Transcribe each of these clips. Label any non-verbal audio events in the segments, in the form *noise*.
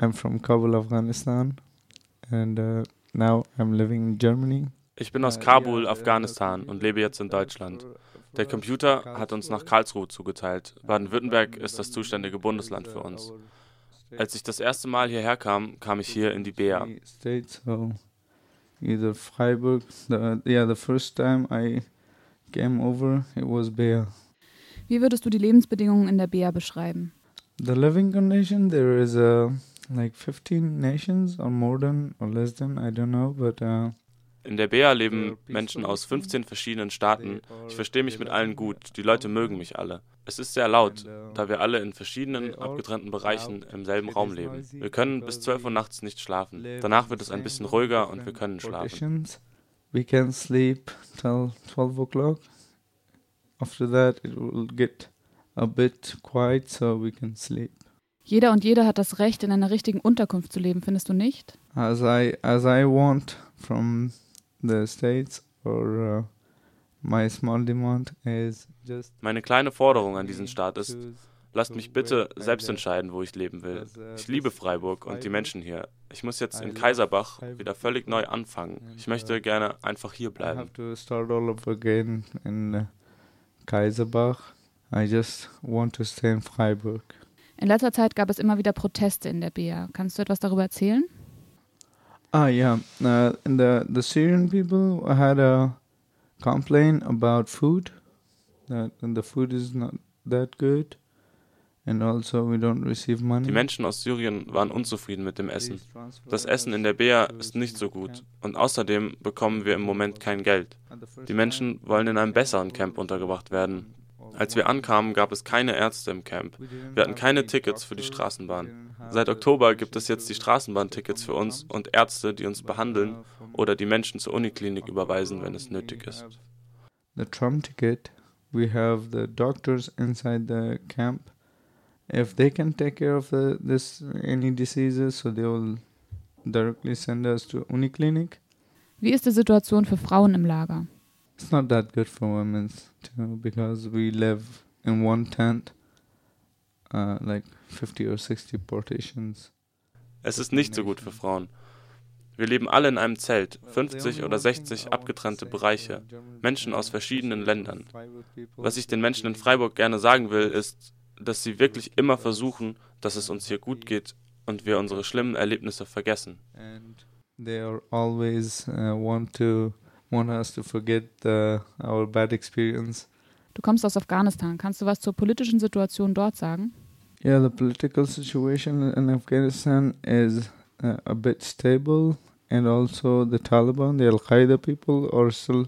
I'm from Kabul, Afghanistan, and uh, now I'm living in Germany. Ich bin aus Kabul, Afghanistan und lebe jetzt in Deutschland. Der Computer hat uns nach Karlsruhe zugeteilt. Baden-Württemberg ist das zuständige Bundesland für uns. Als ich das erste Mal hierher kam, kam ich hier in die BEA. Either Freiburg, the, yeah, the first time I came over, it was BEA. Wie würdest du die Lebensbedingungen in der BEA beschreiben? The living condition, there is a, like 15 nations or more than or less than, I don't know, but uh, in der BEA leben Menschen aus 15 verschiedenen Staaten. Ich verstehe mich mit allen gut. Die Leute mögen mich alle. Es ist sehr laut, da wir alle in verschiedenen, abgetrennten Bereichen im selben Raum leben. Wir können bis 12 Uhr nachts nicht schlafen. Danach wird es ein bisschen ruhiger und wir können schlafen. We can sleep till 12 o'clock. After that it will get a bit quiet so we can sleep. Jeder und jeder hat das Recht, in einer richtigen Unterkunft zu leben, findest du nicht? As I, as I want from the States or uh, my small demand is just Meine kleine Forderung an diesen Staat ist, lasst mich bitte selbst entscheiden, wo ich leben will. Ich liebe Freiburg und die Menschen hier. Ich muss jetzt in Kaiserbach wieder völlig neu anfangen. Ich möchte gerne einfach hier bleiben. I have to start all over again in uh, Kaiserbach. I just want to stay in Freiburg. In letzter Zeit gab es immer wieder Proteste in der BEA. Kannst du etwas darüber erzählen? Ah, yeah. Uh, the the Syrian people had a complaint about food. That the food is not that good, and also we don't receive money. Die Menschen aus Syrien waren unzufrieden mit dem Essen. Das Essen in der BEA ist nicht so gut und außerdem bekommen wir im Moment kein Geld. Die Menschen wollen in einem besseren Camp untergebracht werden. Als wir ankamen, gab es keine Ärzte im Camp. Wir hatten keine Tickets für die Straßenbahn. Seit Oktober gibt es jetzt die Straßenbahntickets für uns und Ärzte, die uns behandeln oder die Menschen zur Uniklinik überweisen, wenn es nötig ist. The Trump ticket, we have the doctors inside the camp. If they can take care of the, this any diseases, so they will directly send us to Uniklinik. Wie ist die Situation für Frauen im Lager? It's not that good for women too because we live in one tent, uh, like 50 or 60 partitions. Es ist nicht so gut für Frauen. Wir leben alle in einem Zelt, 50 oder 60 abgetrennte Bereiche, Menschen aus verschiedenen Ländern. Was ich den Menschen in Freiburg gerne sagen will, ist, dass sie wirklich immer versuchen, dass es uns hier gut geht und wir unsere schlimmen Erlebnisse vergessen. And they are always uh, want to want us to forget the, our bad experience. Du kommst aus Afghanistan. Kannst du was zur politischen Situation dort sagen? Yeah, the political situation in Afghanistan is uh, a bit stable, and also the Taliban, the Al Qaeda people, are still.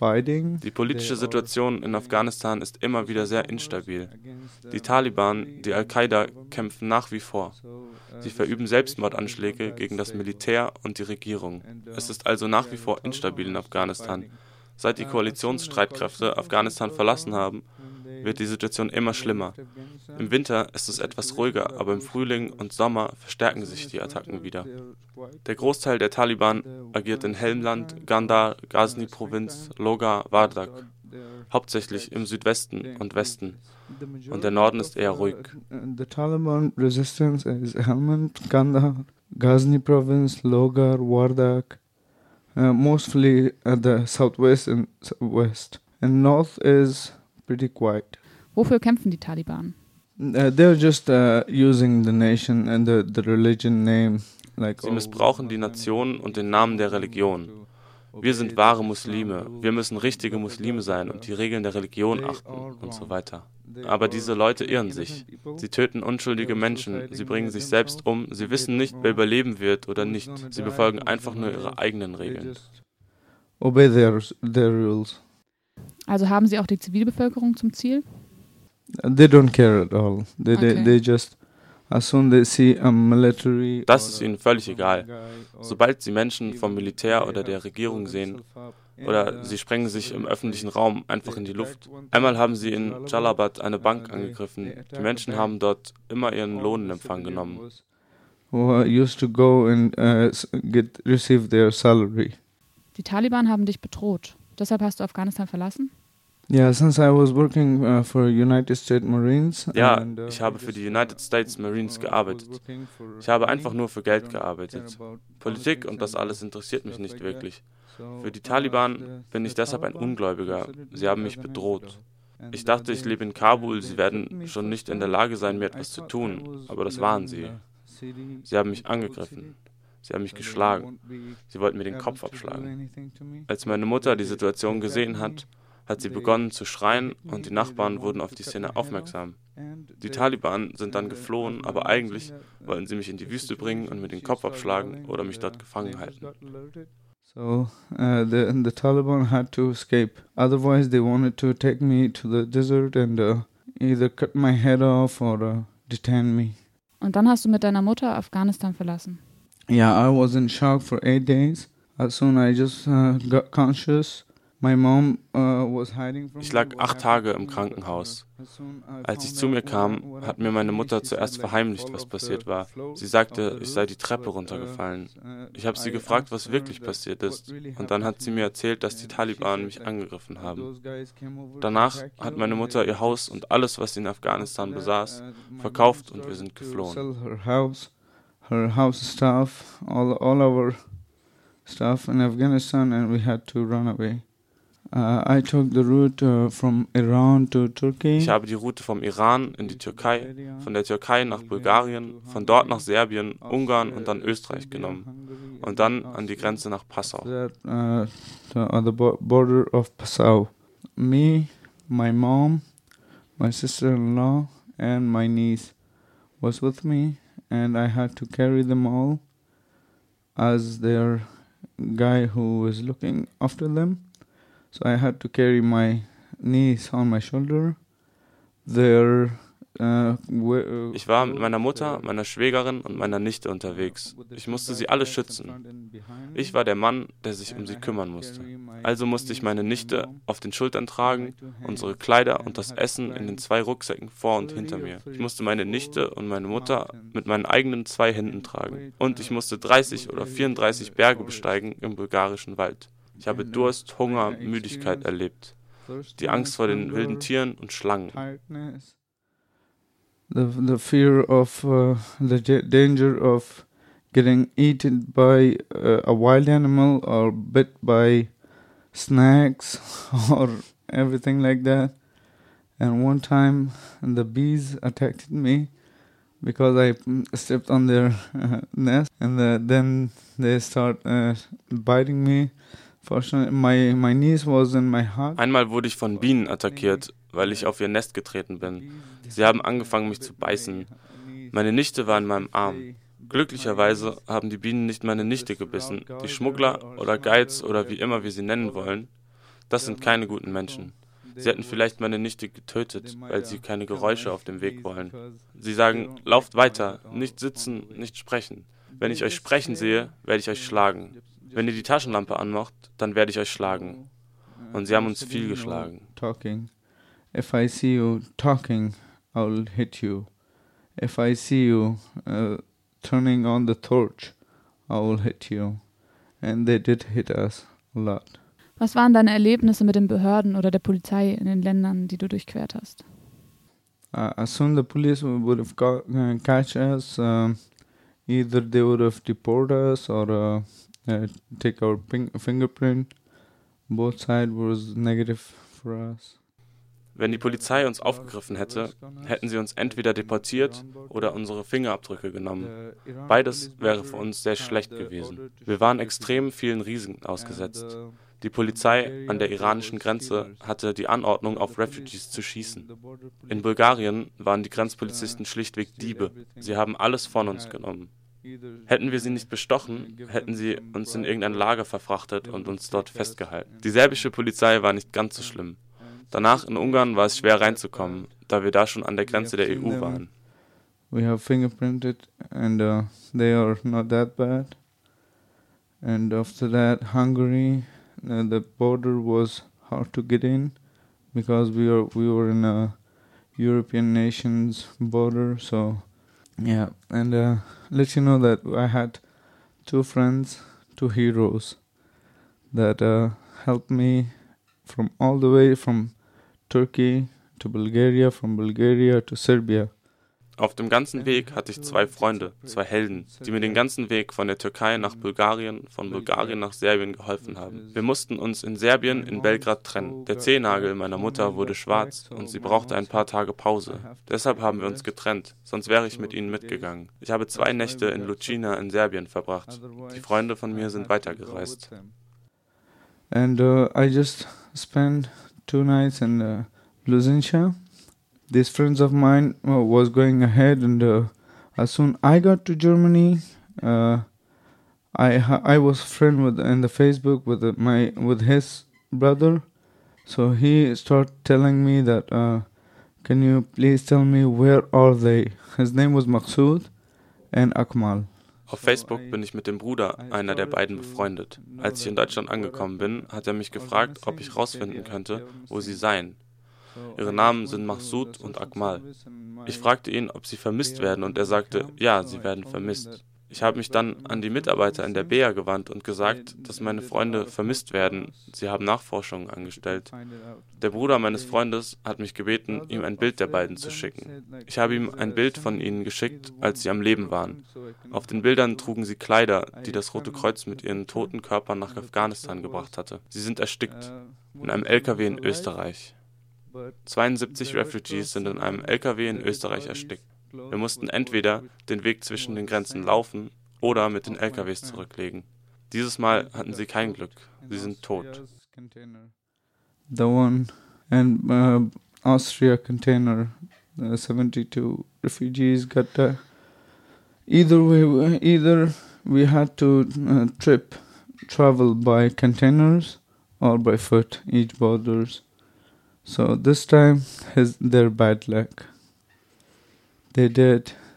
Die politische Situation in Afghanistan ist immer wieder sehr instabil. Die Taliban, die Al-Qaida kämpfen nach wie vor. Sie verüben Selbstmordanschläge gegen das Militär und die Regierung. Es ist also nach wie vor instabil in Afghanistan. Seit die Koalitionsstreitkräfte Afghanistan verlassen haben, wird die Situation immer schlimmer. Im Winter ist es etwas ruhiger, aber im Frühling und Sommer verstärken sich die Attacken wieder. Der Großteil der Taliban agiert in Helmland, Gandhar, Ghazni-Provinz, Logar, Wardak, hauptsächlich im Südwesten und Westen. Und der Norden ist eher ruhig. The Taliban resistance is Helmand, Kandahar, Ghazni province, Logar, Wardak, uh, mostly at the southwest and west. And north is pretty quiet. Wofür kämpfen die Taliban? Uh, they're just uh, using the nation and the, the religion name. Like, Sie missbrauchen die Nation und den Namen der Religion. Wir sind wahre Muslime, wir müssen richtige Muslime sein und die Regeln der Religion achten und so weiter. Aber diese Leute irren sich. Sie töten unschuldige Menschen, sie bringen sich selbst um, sie wissen nicht, wer überleben wird oder nicht. Sie befolgen einfach nur ihre eigenen Regeln. Obey their, their rules. Also haben sie auch die Zivilbevölkerung zum Ziel? They don't care at all. They, Okay. they, they just, as soon they see a military. Das ist ihnen völlig egal. Sobald sie Menschen vom Militär oder der Regierung sehen, oder sie sprengen sich im öffentlichen Raum einfach in die Luft. Einmal haben sie in Jalabad eine Bank angegriffen. Die Menschen haben dort immer ihren Lohn in Empfang genommen. Uh, used to go and s- get receive their salary. Die Taliban haben dich bedroht. Deshalb hast du Afghanistan verlassen? Yeah, since I was working uh, for United States Marines. Ja, and, uh, ich habe für die United States Marines gearbeitet. Ich habe einfach nur für Geld gearbeitet. Politik und das alles interessiert mich nicht wirklich. Für die Taliban bin ich deshalb ein Ungläubiger. Sie haben mich bedroht. Ich dachte, ich lebe in Kabul, sie werden schon nicht in der Lage sein, mir etwas zu tun, aber das waren sie. Sie haben mich angegriffen. Sie haben mich geschlagen. Sie wollten mir den Kopf abschlagen. Als meine Mutter die Situation gesehen hat, hat sie begonnen zu schreien und die Nachbarn wurden auf die Szene aufmerksam. Die Taliban sind dann geflohen, aber eigentlich wollten sie mich in die Wüste bringen und mir den Kopf abschlagen oder mich dort gefangen halten. So uh, the the Taliban had to escape. Otherwise, they wanted to take me to the desert and uh, either cut my head off or uh, detain me. Und dann hast du mit deiner Mutter Afghanistan verlassen. Yeah, I was in shock for eight days. As soon as I just uh, got conscious, my mom uh, was hiding from Ich lag acht Tage im Krankenhaus. Als ich zu mir kam, hat mir meine Mutter zuerst verheimlicht, was passiert war. Sie sagte, ich sei die Treppe runtergefallen. Ich habe sie gefragt, was wirklich passiert ist, und dann hat sie mir erzählt, dass die Taliban mich angegriffen haben. Danach hat meine Mutter ihr Haus und alles, was sie in Afghanistan besaß, verkauft und wir sind geflohen. Her house, staff, all all our stuff in Afghanistan, and we had to run away. Uh, I took the route uh, from Iran to Turkey. Ich habe die Route vom Iran in die Türkei, von der Türkei nach Bulgarien, von dort nach Serbien, Ungarn und dann Österreich genommen und dann an die Grenze nach Passau. that uh, on the border of Passau. Me, my mom, my sister-in-law, and my niece was with me, and I had to carry them all as their guy who was looking after them. So I had to carry my niece on my shoulder. Their we- uh, Ich war mit meiner Mutter, meiner Schwägerin und meiner Nichte unterwegs. Ich musste sie alle schützen. Ich war der Mann, der sich um sie kümmern musste. Also musste ich meine Nichte auf den Schultern tragen, unsere Kleider und das Essen in den zwei Rucksäcken vor und hinter mir. Ich musste meine Nichte und meine Mutter mit meinen eigenen zwei Händen tragen. Und ich musste 30 oder 34 Berge besteigen im bulgarischen Wald. Ich habe Durst, Hunger, Müdigkeit erlebt. Die Angst vor den wilden Tieren und Schlangen. The the fear of uh, the da- danger of getting eaten by uh, a wild animal or bit by snakes *laughs* or everything like that. And one time, the bees attacked me because I mm, stepped on their uh, *laughs* nest, and the, then they start uh, biting me. My my niece was in my hug. Einmal wurde ich von Bienen attackiert, weil ich auf ihr Nest getreten bin. Sie haben angefangen, mich zu beißen. Meine Nichte war in meinem Arm. Glücklicherweise haben die Bienen nicht meine Nichte gebissen. Die Schmuggler oder Guides oder wie immer wir sie nennen wollen, das sind keine guten Menschen. Sie hätten vielleicht meine Nichte getötet, weil sie keine Geräusche auf dem Weg wollen. Sie sagen, lauft weiter, nicht sitzen, nicht sprechen. Wenn ich euch sprechen sehe, werde ich euch schlagen. Wenn ihr die Taschenlampe anmacht, dann werde ich euch schlagen. Und sie haben uns viel geschlagen. Talking. If I see you talking, I'll hit you. If I see you uh, turning on the torch, I will hit you. And they did hit us a lot. Was waren deine Erlebnisse mit den Behörden oder der Polizei in den Ländern, die du durchquert hast? Uh, as soon the police would have got, uh, catch us, um, either they would have deport us or uh, uh, take our fingerprint. Both side was negative for us. Wenn die Polizei uns aufgegriffen hätte, hätten sie uns entweder deportiert oder unsere Fingerabdrücke genommen. Beides wäre für uns sehr schlecht gewesen. Wir waren extrem vielen Risiken ausgesetzt. Die Polizei an der iranischen Grenze hatte die Anordnung, auf Refugees zu schießen. In Bulgarien waren die Grenzpolizisten schlichtweg Diebe. Sie haben alles von uns genommen. Hätten wir sie nicht bestochen, hätten sie uns in irgendein Lager verfrachtet und uns dort festgehalten. Die serbische Polizei war nicht ganz so schlimm. Danach in Ungarn war es schwer reinzukommen, da wir da schon an der Grenze der EU waren. we have fingerprinted and uh, they are not that bad and after that hungary uh, the border was hard to get in because we are we were in a european nations border so yeah and uh, let you know that i had two friends two heroes that uh, helped me from all the way from Turkey to Bulgaria, from Bulgaria to Serbia. Auf dem ganzen Weg hatte ich zwei Freunde, zwei Helden, die mir den ganzen Weg von der Türkei nach Bulgarien, von Bulgarien nach Serbien geholfen haben. Wir mussten uns in Serbien in Belgrad trennen. Der Zehennagel meiner Mutter wurde schwarz und sie brauchte ein paar Tage Pause. Deshalb haben wir uns getrennt, sonst wäre ich mit ihnen mitgegangen. Ich habe zwei Nächte in Lucina in Serbien verbracht. Die Freunde von mir sind weitergereist. And uh, I just spent two nights in uh, Luzincha. These friends of mine uh, was going ahead and uh, as soon i got to germany uh, i i was friend with in the facebook with my with his brother so he started telling me that uh, can you please tell me where are they his name was Maqsood and akmal Auf Facebook bin ich mit dem Bruder einer der beiden befreundet. Als ich in Deutschland angekommen bin, hat er mich gefragt, ob ich rausfinden könnte, wo sie seien. Ihre Namen sind Mahsud und Akmal. Ich fragte ihn, ob sie vermisst werden, und er sagte, ja, sie werden vermisst. Ich habe mich dann an die Mitarbeiter in der BEA gewandt und gesagt, dass meine Freunde vermisst werden. Sie haben Nachforschungen angestellt. Der Bruder meines Freundes hat mich gebeten, ihm ein Bild der beiden zu schicken. Ich habe ihm ein Bild von ihnen geschickt, als sie am Leben waren. Auf den Bildern trugen sie Kleider, die das Rote Kreuz mit ihren toten Körpern nach Afghanistan gebracht hatte. Sie sind erstickt in einem LKW in Österreich. 72 Refugees sind in einem LKW in Österreich erstickt. Wir mussten entweder den Weg zwischen den Grenzen laufen oder mit den LKWs zurücklegen. Dieses Mal hatten sie kein Glück. Sie sind tot. The one and uh, Austria container, uh, 72 refugees got uh, either way, either we had to uh, trip, travel by containers or by foot each borders. So this time is their bad luck. They did